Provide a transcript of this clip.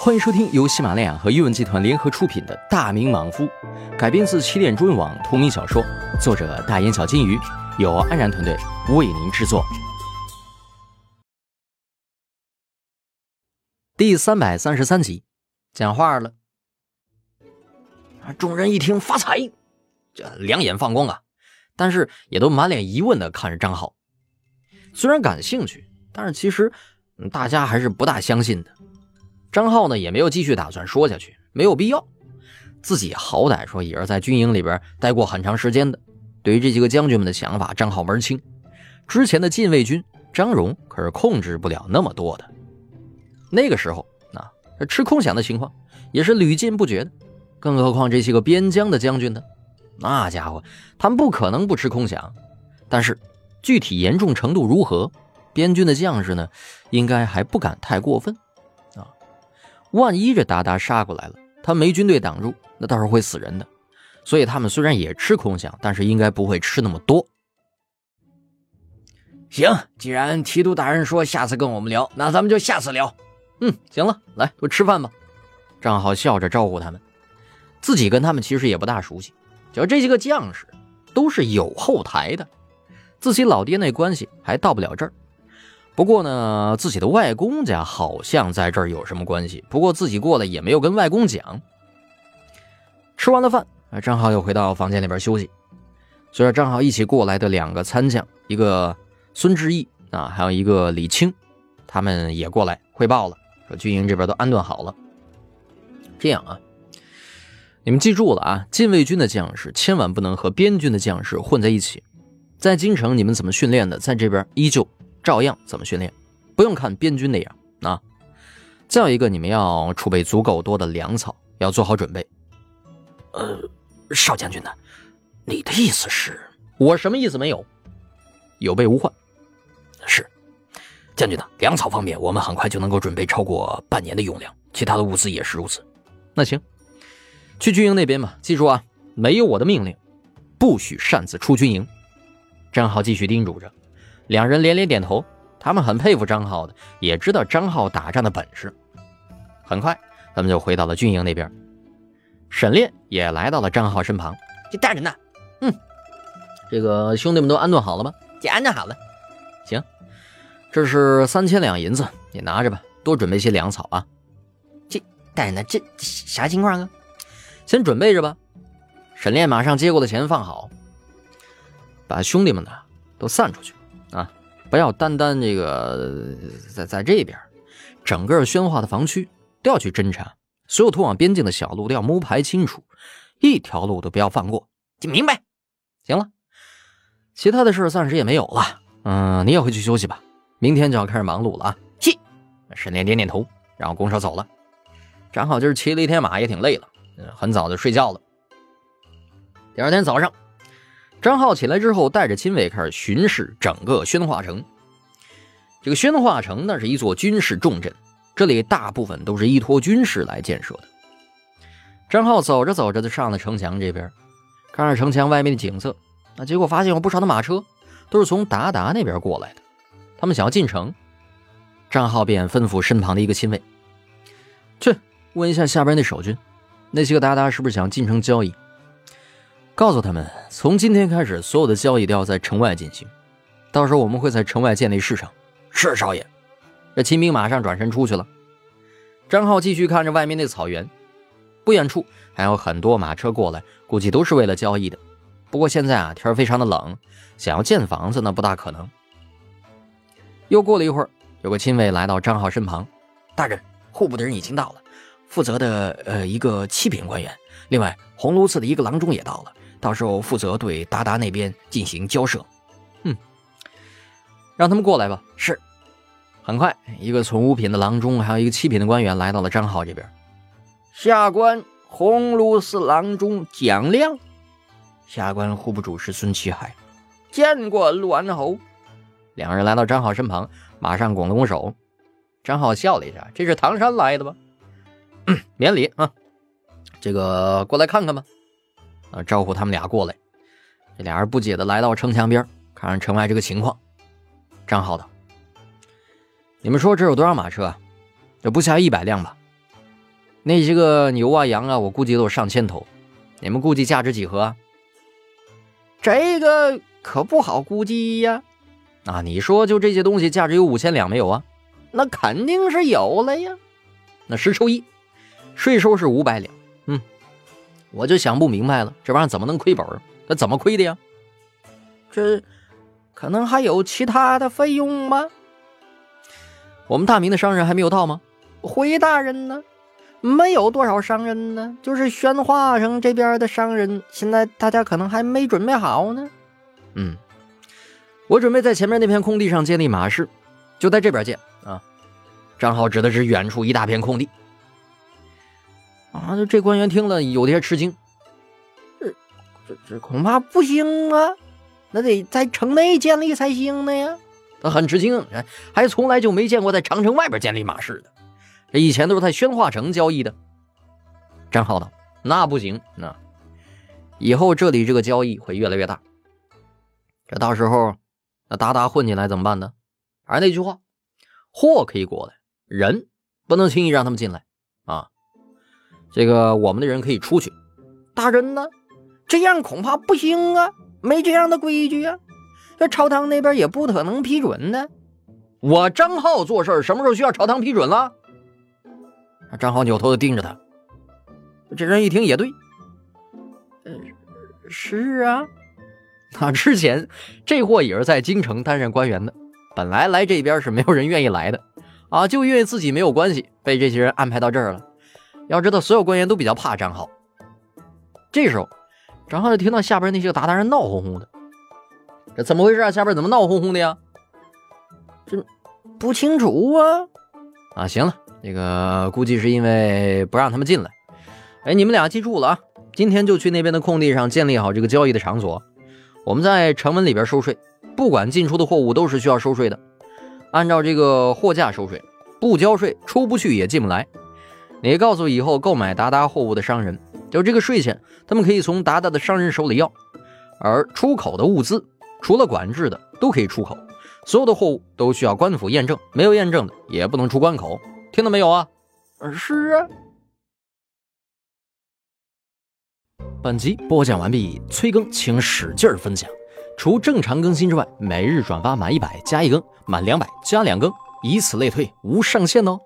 欢迎收听由喜马拉雅和阅文集团联合出品的《大明莽夫》，改编自起点中文网同名小说，作者大眼小金鱼，由安然团队为您制作。第三百三十三集，讲话了。众人一听发财，这两眼放光啊，但是也都满脸疑问的看着张浩。虽然感兴趣，但是其实大家还是不大相信的。张浩呢也没有继续打算说下去，没有必要。自己好歹说也是在军营里边待过很长时间的，对于这几个将军们的想法，张浩门清。之前的禁卫军张荣可是控制不了那么多的。那个时候啊，吃空饷的情况也是屡禁不绝的。更何况这些个边疆的将军呢？那家伙他们不可能不吃空饷。但是具体严重程度如何，边军的将士呢，应该还不敢太过分。万一这鞑靼杀过来了，他没军队挡住，那到时候会死人的。所以他们虽然也吃空饷，但是应该不会吃那么多。行，既然提督大人说下次跟我们聊，那咱们就下次聊。嗯，行了，来，都吃饭吧。张浩笑着招呼他们，自己跟他们其实也不大熟悉，就这些个将士都是有后台的，自己老爹那关系还到不了这儿。不过呢，自己的外公家好像在这儿有什么关系。不过自己过来也没有跟外公讲。吃完了饭，张浩又回到房间里边休息。随着张浩一起过来的两个参将，一个孙志毅啊，还有一个李清，他们也过来汇报了，说军营这边都安顿好了。这样啊，你们记住了啊，禁卫军的将士千万不能和边军的将士混在一起。在京城你们怎么训练的，在这边依旧。照样怎么训练，不用看边军那样啊。再有一个，你们要储备足够多的粮草，要做好准备。呃，少将军呢？你的意思是？我什么意思没有？有备无患。是，将军呢？粮草方面，我们很快就能够准备超过半年的用量，其他的物资也是如此。那行，去军营那边吧。记住啊，没有我的命令，不许擅自出军营。张浩继续叮嘱着。两人连连点头，他们很佩服张浩的，也知道张浩打仗的本事。很快，他们就回到了军营那边。沈炼也来到了张浩身旁。这大人呢？嗯，这个兄弟们都安顿好了吗？这安顿好了。行，这是三千两银子，你拿着吧，多准备些粮草啊。这大人呢？这啥情况啊？先准备着吧。沈炼马上接过了钱，放好，把兄弟们呢都散出去。不要单单这个在在这边，整个宣化的防区都要去侦查，所有通往边境的小路都要摸排清楚，一条路都不要放过。明白？行了，其他的事暂时也没有了。嗯，你也回去休息吧，明天就要开始忙碌了啊。去。沈炼点点头，然后拱手走了。正好今儿骑了一天马，也挺累了，很早就睡觉了。第二天早上。张浩起来之后，带着亲卫开始巡视整个宣化城。这个宣化城那是一座军事重镇，这里大部分都是依托军事来建设的。张浩走着走着就上了城墙这边，看着城墙外面的景色，那结果发现有不少的马车都是从鞑靼那边过来的，他们想要进城。张浩便吩咐身旁的一个亲卫去问一下下边那守军，那些个鞑靼是不是想进城交易。告诉他们，从今天开始，所有的交易都要在城外进行。到时候我们会在城外建立市场。是少爷。这秦兵马上转身出去了。张浩继续看着外面那草原，不远处还有很多马车过来，估计都是为了交易的。不过现在啊，天非常的冷，想要建房子那不大可能。又过了一会儿，有个亲卫来到张浩身旁：“大人，户部的人已经到了，负责的呃一个七品官员，另外红炉寺的一个郎中也到了。”到时候负责对达达那边进行交涉，嗯，让他们过来吧。是。很快，一个从五品的郎中，还有一个七品的官员来到了张浩这边。下官鸿胪寺郎中蒋亮，下官户部主事孙启海，见过陆安侯。两人来到张浩身旁，马上拱了拱手。张浩笑了一下：“这是唐山来的吧？免礼啊，这个过来看看吧。”啊！招呼他们俩过来。这俩人不解的来到城墙边，看看城外这个情况。张浩道：“你们说这有多少马车？这不下一百辆吧？”那些个牛啊羊啊，我估计都有上千头。你们估计价值几何？这个可不好估计呀。啊，你说就这些东西价值有五千两没有啊？那肯定是有了呀。那十抽一，税收是五百两。嗯，我就想不明白了，这玩意儿怎么能亏本？那怎么亏的呀？这可能还有其他的费用吗？我们大明的商人还没有到吗？回大人呢？没有多少商人呢，就是宣化城这边的商人，现在大家可能还没准备好呢。嗯，我准备在前面那片空地上建立马市，就在这边建啊。张浩指的是远处一大片空地。啊，这官员听了有些吃惊，这这这恐怕不行啊，那得在城内建立才行呢呀。他很吃惊，还从来就没见过在长城外边建立马市的。这以前都是在宣化城交易的。张浩道：“那不行，那以后这里这个交易会越来越大。这到时候那达达混进来怎么办呢？还是那句话，货可以过来，人不能轻易让他们进来。这个我们的人可以出去。大人呢？这样恐怕不行啊，没这样的规矩啊。这朝堂那边也不可能批准的。我张浩做事什么时候需要朝堂批准了？”张浩扭头盯着他，这人一听也对，嗯，是啊，那之前这货也是在京城担任官员的，本来来这边是没有人愿意来的，啊，就因为自己没有关系，被这些人安排到这儿了。要知道，所有官员都比较怕张浩。这时候，张浩就听到下边那些个鞑靼人闹哄哄的，这怎么回事啊？下边怎么闹哄哄的呀？这不清楚啊。啊，行了。那个估计是因为不让他们进来。哎，你们俩记住了啊！今天就去那边的空地上建立好这个交易的场所。我们在城门里边收税，不管进出的货物都是需要收税的，按照这个货价收税，不交税出不去也进不来。你告诉以后购买达达货物的商人，就这个税钱，他们可以从达达的商人手里要。而出口的物资，除了管制的都可以出口，所有的货物都需要官府验证，没有验证的也不能出关口。听到没有啊？是啊。本集播讲完毕，催更请使劲分享。除正常更新之外，每日转发满一百加一更，满两百加两更，以此类推，无上限哦。